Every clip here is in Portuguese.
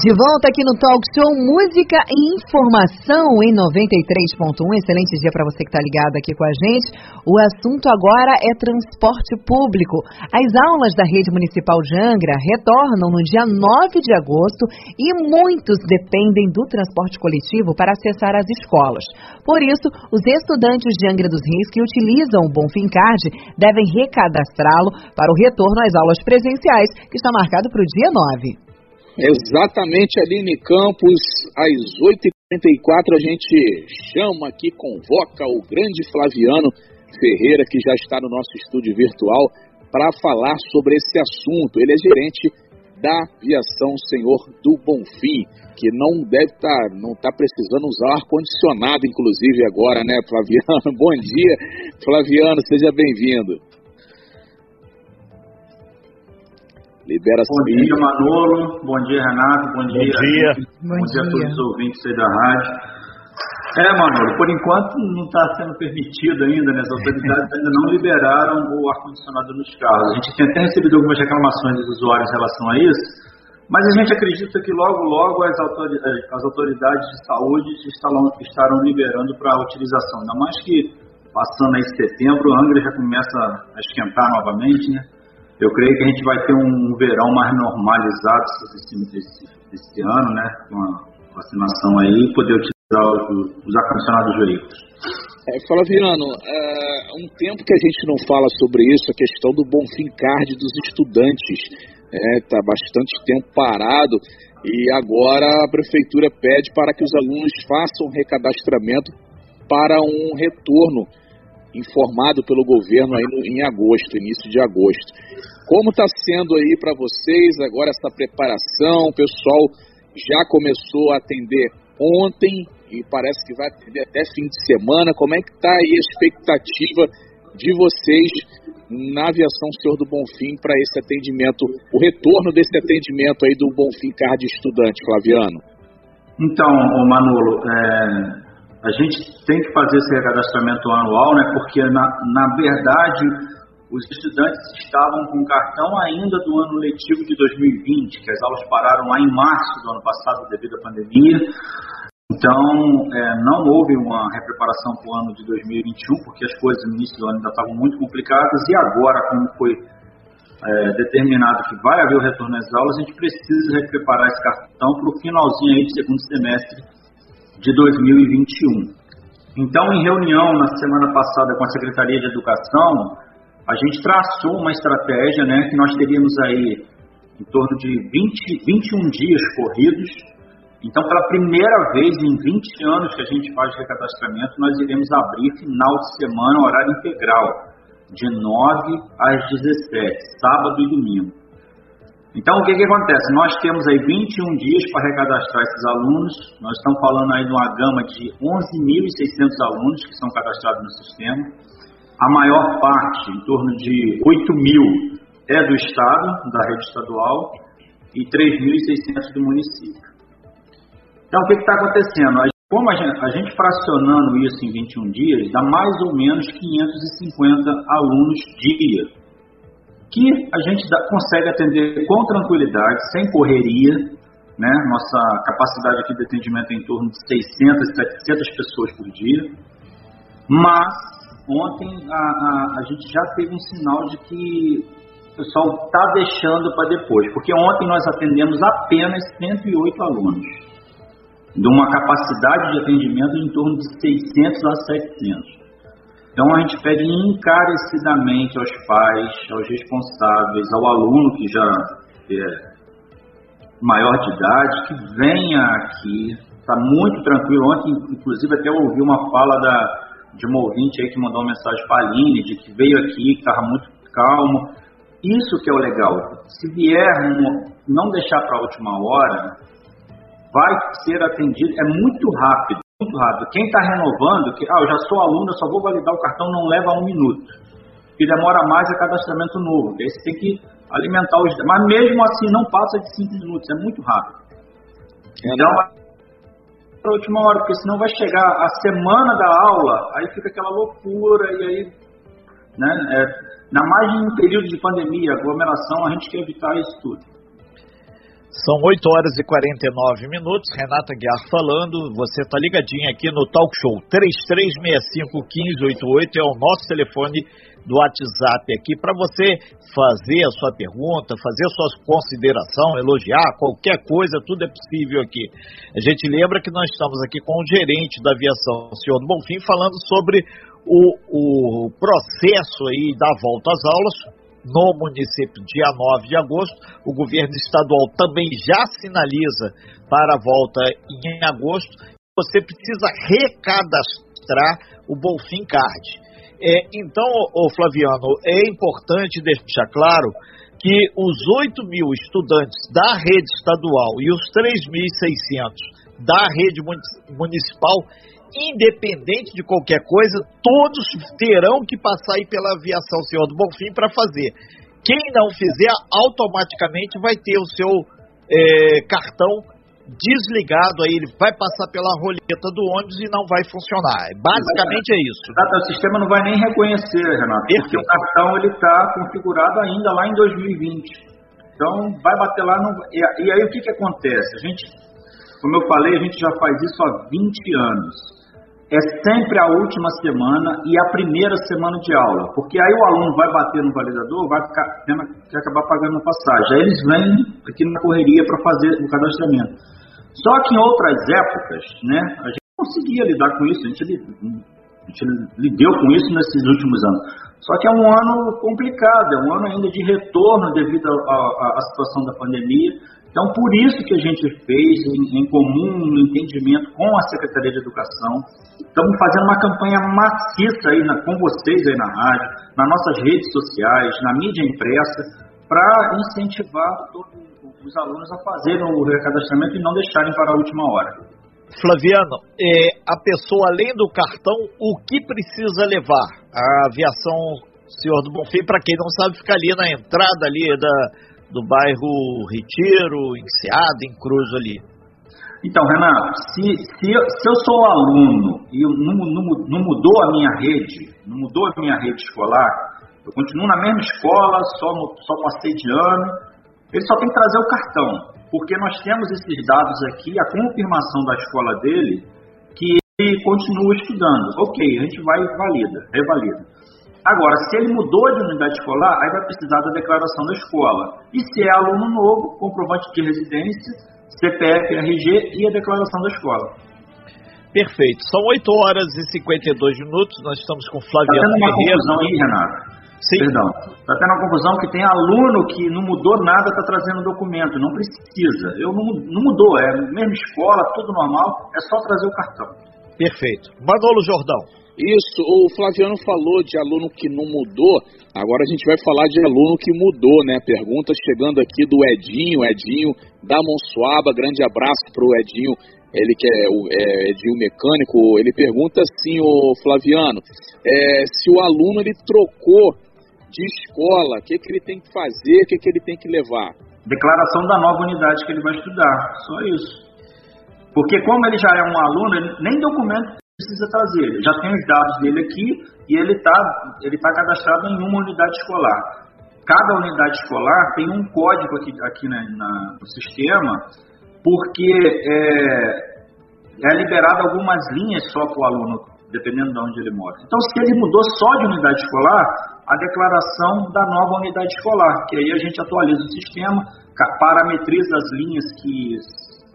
De volta aqui no Talk Show Música e Informação em 93.1. Excelente dia para você que está ligado aqui com a gente. O assunto agora é transporte público. As aulas da Rede Municipal de Angra retornam no dia 9 de agosto e muitos dependem do transporte coletivo para acessar as escolas. Por isso, os estudantes de Angra dos Reis que utilizam o Bonfim Card devem recadastrá-lo para o retorno às aulas presenciais, que está marcado para o dia 9. Exatamente, Aline Campos, às 8h44 a gente chama aqui, convoca o grande Flaviano Ferreira, que já está no nosso estúdio virtual, para falar sobre esse assunto. Ele é gerente da aviação Senhor do Bonfim, que não deve estar, tá, não está precisando usar ar-condicionado, inclusive agora, né, Flaviano? Bom dia, Flaviano, seja bem-vindo. Libera Bom dia, Manolo. Bom dia, Renato. Bom dia. Bom dia. Bom, Bom dia a todos os ouvintes aí da rádio. É, Manolo, por enquanto não está sendo permitido ainda, né? As autoridades ainda não liberaram o ar-condicionado nos carros. A gente tem até recebido algumas reclamações dos usuários em relação a isso, mas a gente acredita que logo, logo as autoridades, as autoridades de saúde estarão, estarão liberando para a utilização. Ainda mais que passando aí setembro, o Angra já começa a esquentar novamente, né? Eu creio que a gente vai ter um verão mais normalizado esse, esse ano, né? Com a vacinação aí, poder utilizar os, os ar-condicionados veículos. É, Flaviano, é um tempo que a gente não fala sobre isso, a questão do Bonfim Card dos estudantes. Está é, tá bastante tempo parado e agora a prefeitura pede para que os alunos façam recadastramento para um retorno informado pelo governo aí no, em agosto, início de agosto. Como está sendo aí para vocês agora essa preparação? O pessoal já começou a atender ontem e parece que vai atender até fim de semana. Como é que está aí a expectativa de vocês na aviação Senhor do Bonfim para esse atendimento, o retorno desse atendimento aí do Bonfim Card Estudante, Flaviano? Então, Manolo, é, a gente tem que fazer esse recadastramento anual, né? Porque na, na verdade os estudantes estavam com cartão ainda do ano letivo de 2020, que as aulas pararam lá em março do ano passado devido à pandemia. Então, é, não houve uma repreparação para o ano de 2021, porque as coisas no início do ano ainda estavam muito complicadas, e agora, como foi é, determinado que vai haver o retorno às aulas, a gente precisa repreparar esse cartão para o finalzinho aí do segundo semestre de 2021. Então, em reunião na semana passada com a Secretaria de Educação, a gente traçou uma estratégia né, que nós teríamos aí em torno de 20, 21 dias corridos. Então, pela primeira vez em 20 anos que a gente faz recadastramento, nós iremos abrir final de semana, horário integral, de 9 às 17, sábado e domingo. Então, o que, que acontece? Nós temos aí 21 dias para recadastrar esses alunos. Nós estamos falando aí de uma gama de 11.600 alunos que são cadastrados no sistema. A maior parte, em torno de 8 mil, é do Estado, da rede estadual, e 3.600 do município. Então, o que está acontecendo? Como a gente, a gente fracionando isso em 21 dias, dá mais ou menos 550 alunos dia que a gente dá, consegue atender com tranquilidade, sem correria, né? Nossa capacidade aqui de atendimento é em torno de 600, 700 pessoas por dia. Mas ontem a, a, a gente já teve um sinal de que o pessoal está deixando para depois, porque ontem nós atendemos apenas 108 alunos, de uma capacidade de atendimento em torno de 600 a 700. Então a gente pede encarecidamente aos pais, aos responsáveis, ao aluno que já é maior de idade, que venha aqui. Está muito tranquilo. Ontem, inclusive, até ouvi uma fala da, de uma ouvinte aí que mandou uma mensagem para a Aline, de que veio aqui, que estava muito calmo. Isso que é o legal. Se vier, não deixar para a última hora, vai ser atendido. É muito rápido muito rápido. Quem está renovando, que ah, eu já sou aluno, eu só vou validar o cartão, não leva um minuto. E demora mais é cadastramento novo. Você tem que alimentar os. Mas mesmo assim não passa de 5 minutos, é muito rápido. Então, para a última hora, porque senão vai chegar a semana da aula, aí fica aquela loucura, e aí Né? É, na mais de um período de pandemia, aglomeração, a gente quer evitar isso tudo. São 8 horas e 49 minutos. Renata Guiar falando. Você está ligadinho aqui no Talk Show. 33651588 é o nosso telefone do WhatsApp aqui para você fazer a sua pergunta, fazer a sua consideração, elogiar qualquer coisa, tudo é possível aqui. A gente lembra que nós estamos aqui com o gerente da aviação, o senhor do Bonfim, falando sobre o, o processo aí da volta às aulas no município dia 9 de agosto. O governo estadual também já sinaliza para a volta em agosto. Você precisa recadastrar o Bolfim Card. É, então, o Flaviano, é importante deixar claro que os 8 mil estudantes da rede estadual e os 3.600 da rede municipal independente de qualquer coisa, todos terão que passar aí pela aviação Senhor do Bonfim para fazer. Quem não fizer, automaticamente vai ter o seu é, cartão desligado, aí ele vai passar pela roleta do ônibus e não vai funcionar. Basicamente é isso. O sistema não vai nem reconhecer, Renato, Perfeito. porque o cartão ele está configurado ainda lá em 2020. Então vai bater lá, no... e, e aí o que, que acontece? A gente, como eu falei, a gente já faz isso há 20 anos é sempre a última semana e a primeira semana de aula, porque aí o aluno vai bater no validador, vai ficar, tendo que acabar pagando a passagem. Aí eles vêm aqui na correria para fazer o cadastramento. Só que em outras épocas, né, a gente conseguia lidar com isso, a gente, a gente lidou com isso nesses últimos anos. Só que é um ano complicado, é um ano ainda de retorno devido à situação da pandemia. Então, por isso que a gente fez em, em comum, no entendimento com a Secretaria de Educação, estamos fazendo uma campanha maciça aí na, com vocês aí na rádio, nas nossas redes sociais, na mídia impressa, para incentivar todos os alunos a fazerem o recadastramento e não deixarem para a última hora. Flaviano, é, a pessoa além do cartão, o que precisa levar? A aviação Senhor do Bonfim, para quem não sabe, fica ali na entrada ali da, do bairro Retiro, em Seada, em Cruz ali. Então, Renato, se, se, eu, se eu sou aluno e não, não, não, mudou a minha rede, não mudou a minha rede escolar, eu continuo na mesma escola, só, só passei de ano, ele só tem que trazer o cartão, porque nós temos esses dados aqui, a confirmação da escola dele, que ele continua estudando. Ok, a gente vai e valida, revalida. Agora, se ele mudou de unidade escolar, aí vai precisar da declaração da escola. E se é aluno novo, comprovante de residência, CPF, RG e a declaração da escola. Perfeito. São 8 horas e 52 minutos. Nós estamos com Flaviano tá tendo uma Ferreira. confusão aí, Renato. Sim. Perdão. Está tendo uma confusão que tem aluno que não mudou nada, está trazendo documento. Não precisa. Eu não, não mudou. É a mesma escola, tudo normal. É só trazer o cartão. Perfeito. Manolo Jordão. Isso, o Flaviano falou de aluno que não mudou, agora a gente vai falar de aluno que mudou, né? Pergunta chegando aqui do Edinho, Edinho da Monsuaba, grande abraço para o Edinho, ele que é, o, é Edinho mecânico, ele pergunta assim, o Flaviano, é, se o aluno ele trocou de escola, o que, que ele tem que fazer, o que, que ele tem que levar? Declaração da nova unidade que ele vai estudar, só isso. Porque como ele já é um aluno, nem documento precisa trazer. Ele já tem os dados dele aqui e ele está ele tá cadastrado em uma unidade escolar. Cada unidade escolar tem um código aqui, aqui né, na, no sistema, porque é, é liberado algumas linhas só para o aluno, dependendo de onde ele mora. Então, se ele mudou só de unidade escolar, a declaração da nova unidade escolar, que aí a gente atualiza o sistema, parametriza as linhas que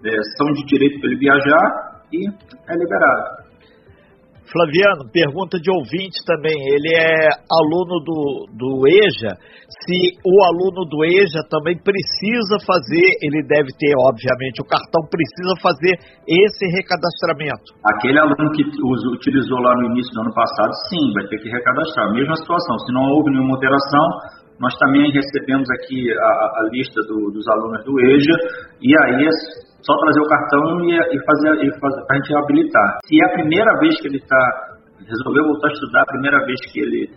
é, são de direito para ele viajar e é liberado. Flaviano, pergunta de ouvinte também. Ele é aluno do, do EJA. Se o aluno do EJA também precisa fazer, ele deve ter, obviamente, o cartão precisa fazer esse recadastramento. Aquele aluno que utilizou lá no início do ano passado, sim, vai ter que recadastrar. Mesma situação, se não houve nenhuma alteração, nós também recebemos aqui a, a lista do, dos alunos do EJA e aí só trazer o cartão e, e fazer, e fazer para a gente habilitar. Se é a primeira vez que ele está resolveu voltar a estudar, a primeira vez que ele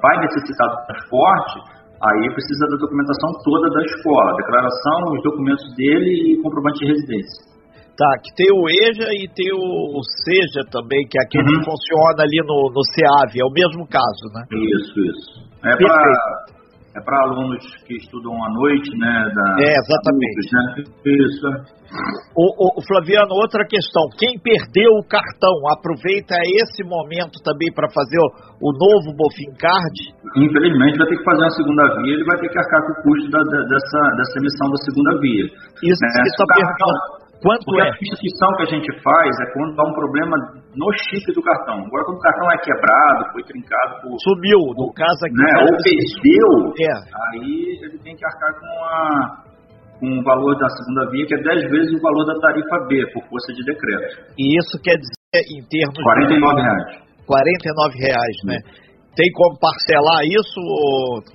vai necessitar do transporte, aí precisa da documentação toda da escola, declaração, os documentos dele e comprovante de residência. Tá, que tem o EJA e tem o, o SEJA também, que é aquele uhum. que funciona ali no, no CEAV, é o mesmo caso, né? Isso, isso. É para é para alunos que estudam à noite, né? Da, é, exatamente. Adultos, né? Isso. O, o, Flaviano, outra questão. Quem perdeu o cartão, aproveita esse momento também para fazer o, o, novo Bofin Card? Infelizmente vai ter que fazer uma segunda via, ele vai ter que arcar com o custo da, da, dessa, dessa emissão da segunda via. Isso né? que está perguntando. Quanto Porque é? a substituição que a gente faz é quando dá um problema no chip do cartão. Agora, quando o cartão é quebrado, foi trincado por. Sumiu, no caso aqui. Né, ou perdeu, é. aí ele tem que arcar com, a, com o valor da segunda via, que é 10 vezes o valor da tarifa B, por força de decreto. E isso quer dizer, em termos. 49 de... reais. 49 reais, né? Tem como parcelar isso,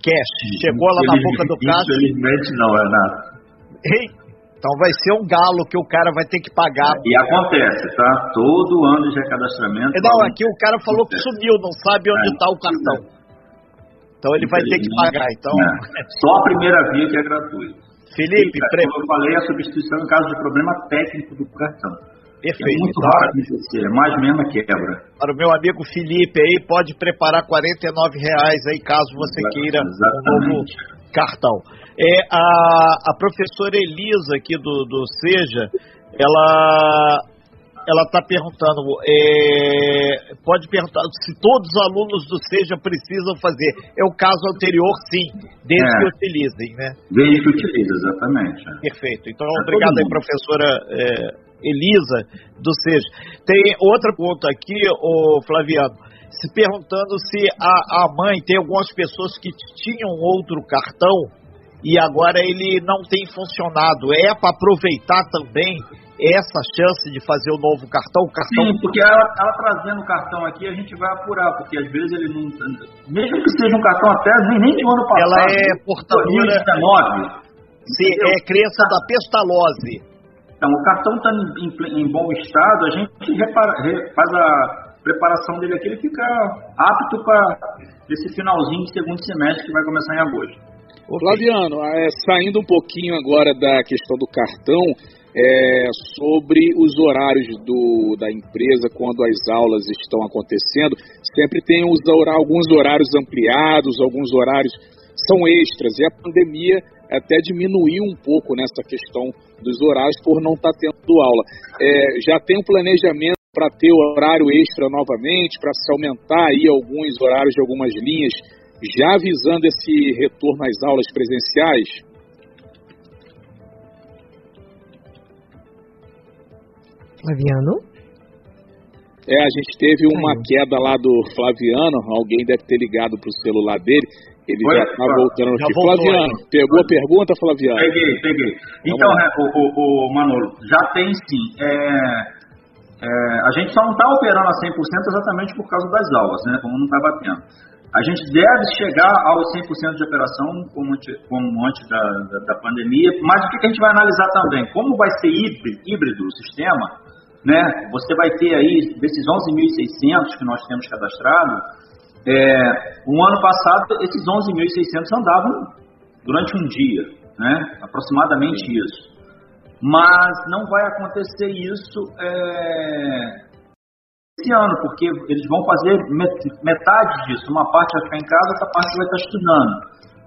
cash? Chegou lá na boca do caixa? Infelizmente não, é nada. Ei, então vai ser um galo que o cara vai ter que pagar. E acontece, tá? Todo ano de recadastramento. Não, aqui o cara falou que sumiu, não sabe onde está é, o cartão. Então ele vai ter que pagar. Então... É. Só a primeira via que é gratuita. Felipe, e, pre... como eu falei, a substituição em caso de problema técnico do cartão. Perfeito. É muito então, raro acontecer, é mais mesmo a quebra. Para o meu amigo Felipe aí, pode preparar R$ reais aí, caso você queira Exatamente. um novo cartão. É, a, a professora Elisa aqui do, do Seja, ela ela está perguntando, é, pode perguntar se todos os alunos do SEJA precisam fazer. É o caso anterior, sim, desde é. que utilizem, né? Desde que utilizem, exatamente. É. Perfeito. Então, é obrigado aí, professora Elisa do SEJA. Tem outra pergunta aqui, o Flaviano, se perguntando se a, a mãe tem algumas pessoas que tinham outro cartão e agora ele não tem funcionado. É para aproveitar também essa chance de fazer o novo cartão? cartão... Sim, porque ela, ela, trazendo o cartão aqui, a gente vai apurar, porque às vezes ele não. Mesmo que seja um cartão até nem, nem de ano passado. Ela é portadora. 2019. Sim, é crença da pestalose. Então, o cartão está em, em, em, bom estado, a gente repara, faz a preparação dele aqui, ele fica apto para esse finalzinho de segundo semestre que vai começar em agosto. Flaviano, é, saindo um pouquinho agora da questão do cartão, é, sobre os horários do, da empresa quando as aulas estão acontecendo, sempre tem os, alguns horários ampliados, alguns horários são extras, e a pandemia até diminuiu um pouco nessa questão dos horários por não estar tá tendo aula. É, já tem um planejamento para ter horário extra novamente, para se aumentar aí alguns horários de algumas linhas já visando esse retorno às aulas presenciais? Flaviano? É, a gente teve uma queda lá do Flaviano, alguém deve ter ligado para o celular dele, ele Oi, já está voltando aqui. Flaviano, pegou a pergunta, Flaviano? Peguei, peguei. Então, é, o, o, o, Manolo, já tem sim. É, é, a gente só não está operando a 100% exatamente por causa das aulas, né? Como não está batendo. A gente deve chegar aos 100% de operação, como, como antes da, da, da, pandemia, mas o que a gente vai analisar também? Como vai ser híbrido, híbrido o sistema, né? Você vai ter aí, desses 11.600 que nós temos cadastrado, é, um ano passado, esses 11.600 andavam durante um dia, né? Aproximadamente isso. Mas não vai acontecer isso é, esse ano, porque eles vão fazer metade disso. Uma parte vai ficar em casa, outra parte vai estar estudando.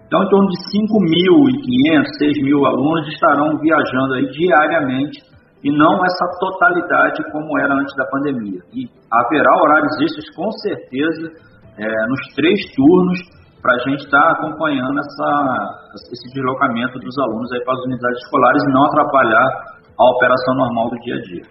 Então, em torno de 5.500, 6.000 alunos estarão viajando aí diariamente e não essa totalidade como era antes da pandemia. E haverá horários extras, com certeza, é, nos três turnos, para a gente estar tá acompanhando essa, esse deslocamento dos alunos aí para as unidades escolares e não atrapalhar a operação normal do dia a dia.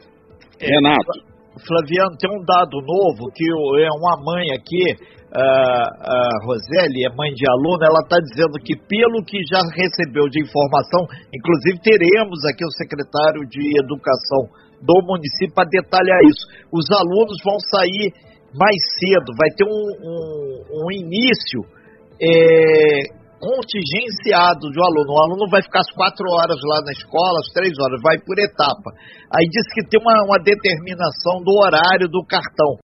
Renato, Flaviano, tem um dado novo que é uma mãe aqui, a, Roseli, é mãe de aluno, ela está dizendo que pelo que já recebeu de informação, inclusive teremos aqui o secretário de Educação do município para detalhar isso. Os alunos vão sair mais cedo, vai ter um, um, um início é, contingenciado de um aluno. O aluno vai ficar as quatro horas lá na escola, as três horas, vai por etapa. Aí diz que tem uma, uma determinação do horário do cartão.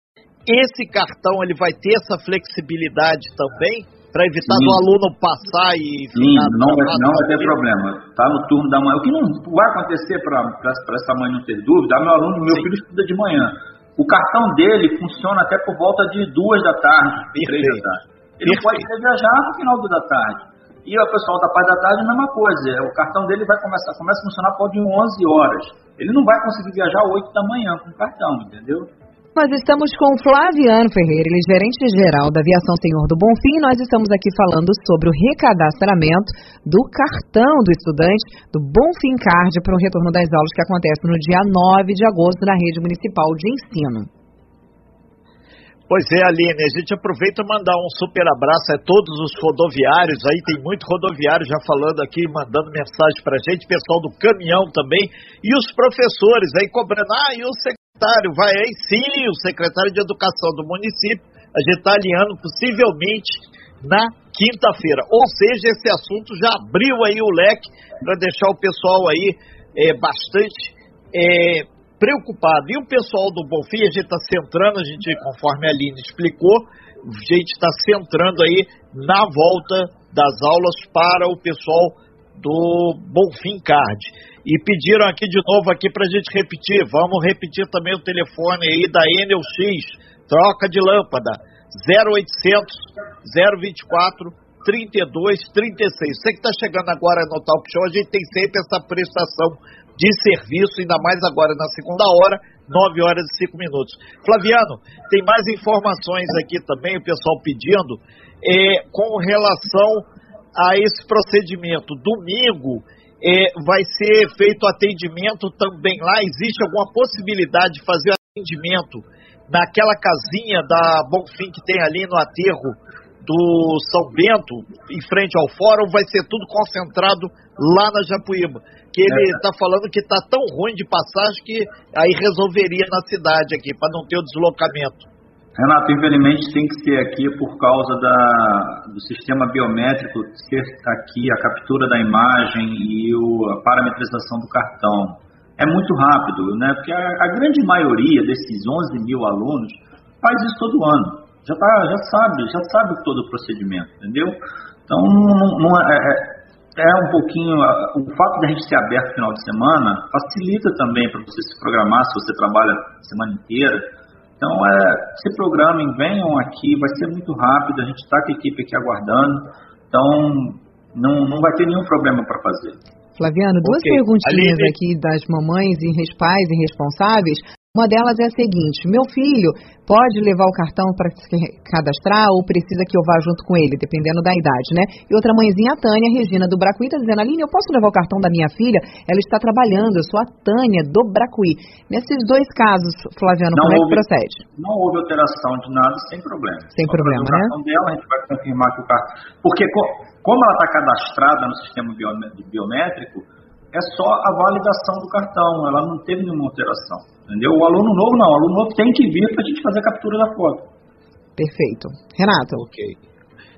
Esse cartão ele vai ter essa flexibilidade também para evitar Sim. do aluno passar e Sim, não, vai, não vai ter problema. Está no turno da manhã. O que não vai acontecer para essa mãe não ter dúvida, meu aluno, meu filho estuda de manhã. O cartão dele funciona até por volta de duas da tarde, três da tarde. Ele Perfeito. pode viajar no final da tarde. E o pessoal da parte da tarde, a mesma coisa. O cartão dele vai começar, começa a funcionar por de 11 horas. Ele não vai conseguir viajar 8 da manhã com o cartão, entendeu? Nós estamos com Flaviano Ferreira, ele é gerente geral da Aviação Senhor do Bonfim. Nós estamos aqui falando sobre o recadastramento do cartão do estudante do Bonfim Card para o retorno das aulas que acontece no dia 9 de agosto na rede municipal de ensino. Pois é, Aline, a gente aproveita e mandar um super abraço a todos os rodoviários, aí tem muito rodoviário já falando aqui, mandando mensagem para a gente, pessoal do caminhão também, e os professores aí cobrando, ah, e o secretário, vai aí sim, o secretário de Educação do município, a gente está alinhando possivelmente na quinta-feira. Ou seja, esse assunto já abriu aí o leque para deixar o pessoal aí é, bastante é, preocupado. E o pessoal do Bonfim, a gente está centrando, a gente, conforme a Aline explicou, a gente está centrando aí na volta das aulas para o pessoal do Bonfim Card. E pediram aqui de novo aqui para a gente repetir. Vamos repetir também o telefone aí da X, troca de lâmpada, 0800 024 3236. Você que está chegando agora no Talk Show, a gente tem sempre essa prestação de serviço, ainda mais agora na segunda hora, 9 horas e 5 minutos. Flaviano, tem mais informações aqui também, o pessoal pedindo, é, com relação a esse procedimento. Domingo é, vai ser feito atendimento também lá. Existe alguma possibilidade de fazer atendimento naquela casinha da Bonfim que tem ali no aterro do São Bento, em frente ao fórum, vai ser tudo concentrado lá na Japuíba. Que ele está é. falando que está tão ruim de passagem que aí resolveria na cidade aqui, para não ter o deslocamento. Renato, infelizmente tem que ser aqui por causa da, do sistema biométrico ser aqui a captura da imagem e o, a parametrização do cartão. É muito rápido, né? Porque a, a grande maioria desses 11 mil alunos faz isso todo ano. Já, tá, já sabe, já sabe todo o procedimento, entendeu? Então, não, não é, é, é um pouquinho. O fato de a gente ser aberto no final de semana facilita também para você se programar se você trabalha a semana inteira então, é, se programem, venham aqui, vai ser muito rápido, a gente está com a equipe aqui aguardando, então não, não vai ter nenhum problema para fazer. Flaviano, duas okay. perguntinhas Aline. aqui das mamães e pais irresponsáveis. Uma delas é a seguinte: meu filho pode levar o cartão para se cadastrar ou precisa que eu vá junto com ele, dependendo da idade, né? E outra mãezinha, a Tânia Regina do Bracuí, está dizendo: Aline, eu posso levar o cartão da minha filha? Ela está trabalhando, eu sou a Tânia do Bracuí. Nesses dois casos, Flaviano, não como houve, é que procede? Não houve alteração de nada, sem problema. Sem Só problema, né? Dela, a gente vai confirmar que o cartão. Porque como ela está cadastrada no sistema biométrico, é só a validação do cartão, ela não teve nenhuma alteração. Entendeu? O aluno novo não, o aluno novo tem que vir para a gente fazer a captura da foto. Perfeito. Renato. Ok.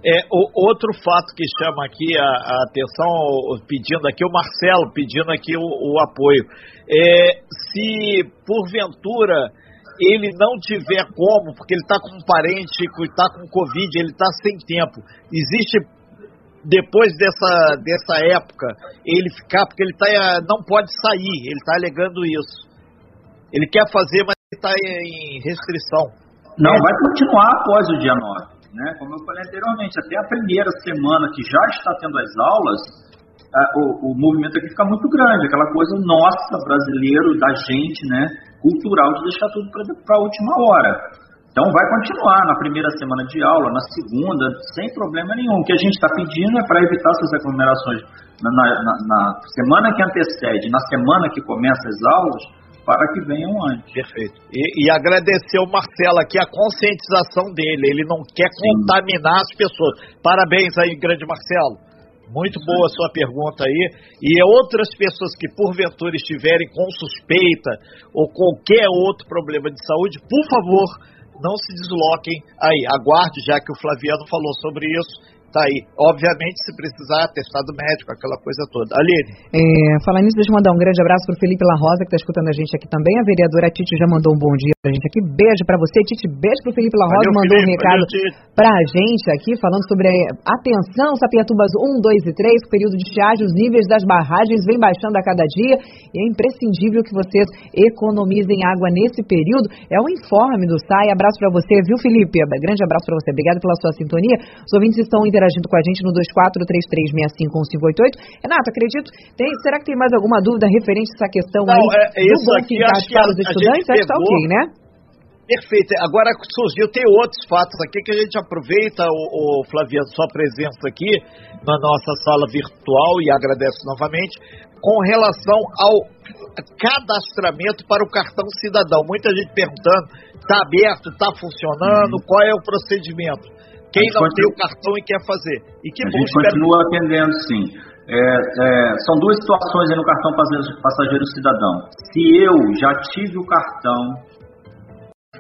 É, o, outro fato que chama aqui a, a, atenção, pedindo aqui, o Marcelo pedindo aqui o, o apoio. É, se porventura ele não tiver como, porque ele está com um parente que está com Covid, ele está sem tempo, existe depois dessa, dessa época ele ficar, porque ele tá, não pode sair, ele está alegando isso. Ele quer fazer, mas está em restrição. Não, vai continuar após o dia 9. Né? Como eu falei anteriormente, até a primeira semana que já está tendo as aulas, o, o, movimento aqui fica muito grande, aquela coisa nossa, brasileiro, da gente, né, cultural, de deixar tudo para a última hora. Então vai continuar na primeira semana de aula, na segunda, sem problema nenhum. O que a gente está pedindo é para evitar essas aglomerações na, na, na, semana que antecede, na semana que começa as aulas, para que venham antes. Perfeito. E, e agradecer ao Marcelo aqui a conscientização dele. Ele não quer Sim. contaminar as pessoas. Parabéns aí, grande Marcelo. Muito boa a sua pergunta aí. E outras pessoas que porventura estiverem com suspeita ou qualquer outro problema de saúde, por favor, não se desloquem aí. Aguarde, já que o Flaviano falou sobre isso, Tá aí. Obviamente, se precisar, testado médico, aquela coisa toda. Aline. É, falar nisso, deixa eu mandar um grande abraço pro Felipe La Rosa, que está escutando a gente aqui também. A vereadora Titi já mandou um bom dia pra gente aqui. Beijo para você, Titi. Beijo pro Felipe La Rosa, valeu, mandou Felipe, um recado para a gente aqui, falando sobre a atenção, Sapiatubas 1, 2 e 3, período de estiagem, os níveis das barragens vem baixando a cada dia e é imprescindível que vocês economizem água nesse período. É um informe do SAI. Abraço para você, viu, Felipe? Grande abraço para você. Obrigado pela sua sintonia. Os ouvintes estão interagindo com a gente no 2433651588. Renato, acredito, tem, será que tem mais alguma dúvida referente a essa questão Não, aí é, do bom eficaz para os estudantes? Acho que está ok, né? Perfeito. Agora surgiu, tem outros fatos aqui que a gente aproveita, o, o Flaviano, sua presença aqui na nossa sala virtual e agradece novamente, com relação ao cadastramento para o cartão cidadão. Muita gente perguntando, está aberto, está funcionando, uhum. qual é o procedimento? Quem não tem o cartão e quer fazer. E que a bom, gente continua atendendo, sim. É, é, são duas situações aí no cartão passageiro cidadão. Se eu já tive o cartão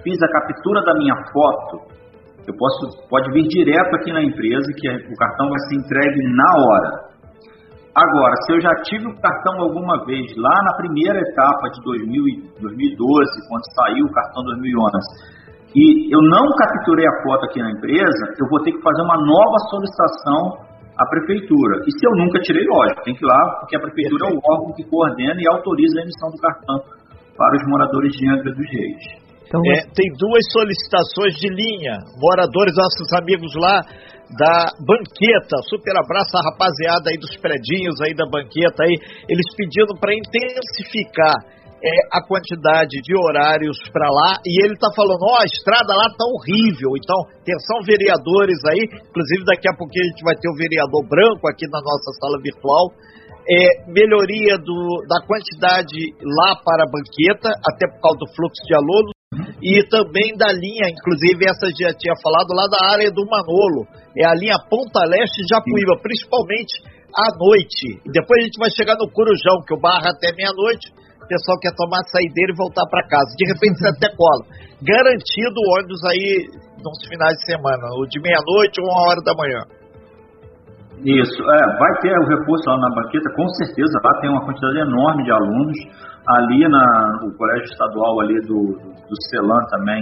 fiz a captura da minha foto, eu posso, pode vir direto aqui na empresa que o cartão vai ser entregue na hora. Agora, se eu já tive o cartão alguma vez lá na primeira etapa de 2000, 2012, quando saiu o cartão 2011, e eu não capturei a foto aqui na empresa, eu vou ter que fazer uma nova solicitação à prefeitura. E se eu nunca tirei, lógico, tem que ir lá, porque a prefeitura é o órgão que coordena e autoriza a emissão do cartão para os moradores de Angra dos Reis. Então, é, tem duas solicitações de linha. Moradores, nossos amigos lá da banqueta. Super abraço a rapaziada aí dos predinhos aí da banqueta aí. Eles pedindo para intensificar é, a quantidade de horários para lá. E ele está falando: ó, oh, a estrada lá tá horrível. Então, atenção, vereadores aí. Inclusive, daqui a pouquinho a gente vai ter o vereador branco aqui na nossa sala virtual. É, melhoria do, da quantidade lá para a banqueta, até por causa do fluxo de alunos e também da linha, inclusive essa já tinha falado lá da área do Manolo, é a linha Ponta Leste Japuíba, principalmente à noite. Depois a gente vai chegar no Corujão, que o barra até meia-noite, pessoal quer tomar saideira e voltar para casa. De repente você até cola. Garantido ônibus aí nos finais de semana, o de meia-noite ou uma hora da manhã. Isso, é, vai ter o reforço lá na banqueta, com certeza, lá tem uma quantidade enorme de alunos Ali na, no colégio estadual ali do, do Celan também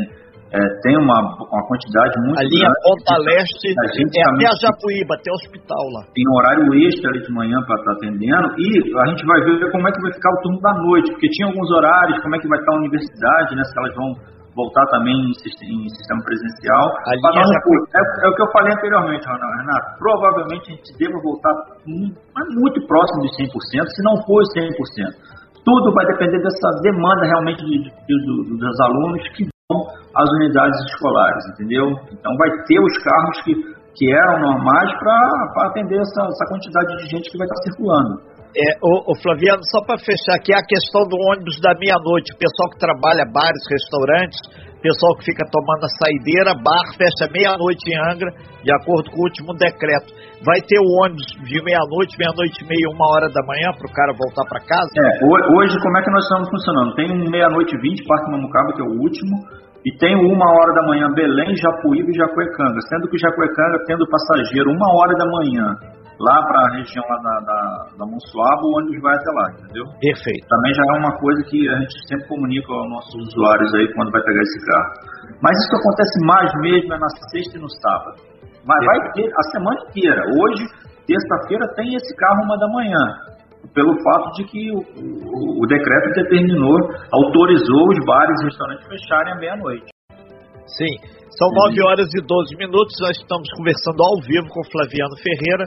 é, tem uma, uma quantidade muito grande. Ali a Ponta Leste a gente é até a Japuíba, até o hospital lá. Tem horário extra ali de manhã para estar tá atendendo e a gente vai ver como é que vai ficar o turno da noite, porque tinha alguns horários, como é que vai estar a universidade, né, se elas vão voltar também em, em sistema presencial. É, é, é, o que eu falei anteriormente, Renato. Provavelmente a gente deva voltar muito próximo de 100%, se não for 100%. Tudo vai depender dessa demanda realmente de, de, de, dos alunos que vão às unidades escolares, entendeu? Então vai ter os carros que, que eram normais para atender essa, essa quantidade de gente que vai estar circulando. É, o, o Flaviano, só para fechar aqui, a questão do ônibus da meia-noite, o pessoal que trabalha bares, restaurantes, pessoal que fica tomando a saideira, bar fecha meia-noite em Angra, de acordo com o último decreto. Vai ter o ônibus de meia-noite, meia-noite e meia, uma hora da manhã, para o cara voltar para casa? É, hoje como é que nós estamos funcionando? Tem um meia-noite e vinte, Parque Mamucaba, que é o último, e tem uma hora da manhã Belém, Japuíba e Jacuecanga, sendo que Jacuecanga tendo passageiro uma hora da manhã lá para a região lá da, da, da Monsuaba, o ônibus vai até lá, entendeu? Perfeito. Também já é uma coisa que a gente sempre comunica aos nossos usuários aí quando vai pegar esse carro. Mas isso acontece mais mesmo é na sexta e no sábado. Mas vai ter a semana inteira. Hoje, terça-feira, tem esse carro uma da manhã. Pelo fato de que o, o, o decreto determinou, autorizou os bares e restaurantes fecharem à meia-noite. Sim, são 9 horas e 12 minutos. Nós estamos conversando ao vivo com Flaviano Ferreira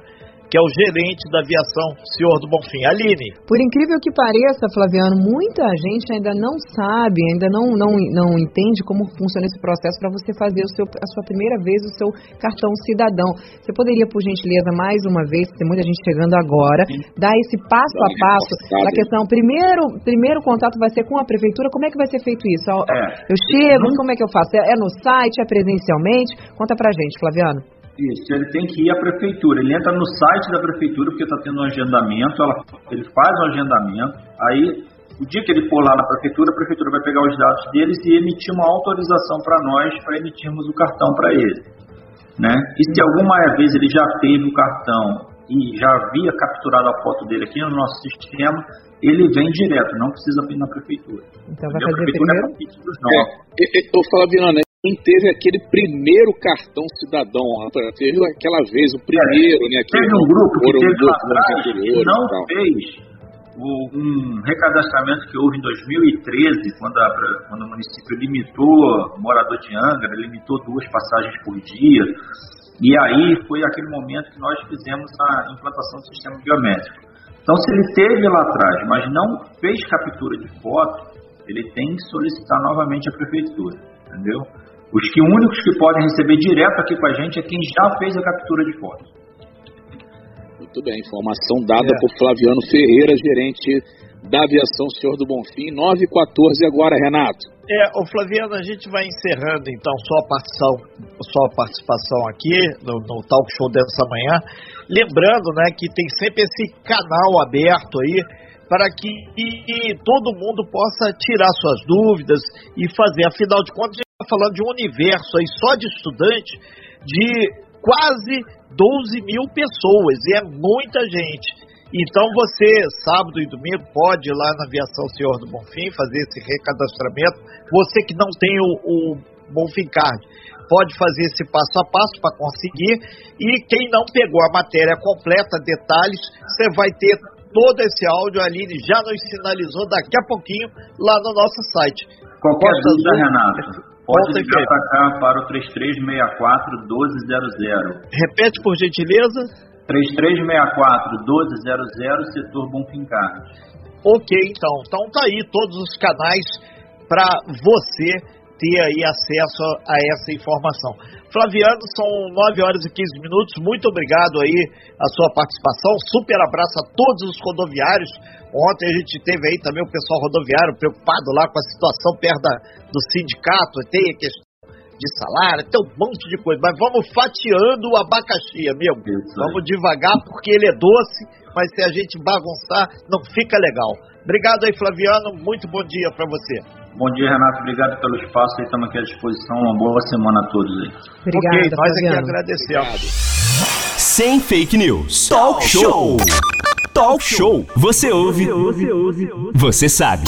que é o gerente da aviação, senhor do Bonfim. Aline. Por incrível que pareça, Flaviano, muita gente ainda não sabe, ainda não, não, não entende como funciona esse processo para você fazer o seu, a sua primeira vez o seu cartão cidadão. Você poderia, por gentileza, mais uma vez, tem muita gente chegando agora, dar esse passo a passo da questão. Primeiro, primeiro contato vai ser com a prefeitura. Como é que vai ser feito isso? É. Eu chego, como é que eu faço? É no site, é presencialmente? Conta pra gente, Flaviano. Isso, ele tem que ir à prefeitura. Ele entra no site da prefeitura, porque está tendo um agendamento, ela, ele faz o um agendamento, aí o dia que ele for lá na prefeitura, a prefeitura vai pegar os dados deles e emitir uma autorização para nós para emitirmos o cartão para ele. né? E se alguma vez ele já teve o cartão e já havia capturado a foto dele aqui no nosso sistema, ele vem direto, não precisa vir na prefeitura. Então vai fazer primeiro? É, eu Flaviano, né? Quem teve aquele primeiro cartão cidadão, teve aquela vez, o primeiro, é, né? Teve um grupo que teve lá atrás que não fez o, um recadastramento que houve em 2013, quando, a, quando o município limitou, morador de Angra, limitou duas passagens por dia, e aí foi aquele momento que nós fizemos a implantação do sistema biométrico. Então, se ele teve lá atrás, mas não fez captura de foto, ele tem que solicitar novamente a prefeitura, entendeu? Os que únicos que podem receber direto aqui com a gente é quem já fez a captura de foto. Muito bem, informação dada é. por Flaviano Ferreira, gerente da aviação Senhor do Bonfim, 9 e 14 agora, Renato. É, o Flaviano, a gente vai encerrando então sua participação, sua participação aqui no, no talk show dessa manhã. Lembrando, né, que tem sempre esse canal aberto aí para que e, e todo mundo possa tirar suas dúvidas e fazer. Afinal de contas, falando de um universo aí só de estudantes de quase 12 mil pessoas, e é muita gente. Então você, sábado e domingo, pode ir lá na Aviação Senhor do Bonfim fazer esse recadastramento. Você que não tem o, o Bonfim Card, pode fazer esse passo a passo para conseguir. E quem não pegou a matéria completa, detalhes, você vai ter todo esse áudio. A Aline já nos sinalizou daqui a pouquinho lá no nosso site. Qualquer dúvida, Renato, Pode ligar para cá para o 3364-1200. Repete, por gentileza. 3364-1200, setor Bonfincar. Ok, então. Então tá aí todos os canais para você ter aí acesso a essa informação. Flaviano, são 9 horas e 15 minutos. Muito obrigado aí a sua participação. Super abraço a todos os rodoviários Ontem a gente teve aí também o pessoal rodoviário preocupado lá com a situação perto da, do sindicato, tem a questão de salário, tem um monte de coisa. Mas vamos fatiando o abacaxi, amigo. Vamos devagar porque ele é doce, mas se a gente bagunçar, não fica legal. Obrigado aí, Flaviano. Muito bom dia para você. Bom dia, Renato. Obrigado pelo espaço. Estamos aqui à disposição. Uma boa semana a todos aí. Obrigada, ok, nós aqui agradecemos. Sem fake news. Talk show. Talk Show. Você ouve, você sabe.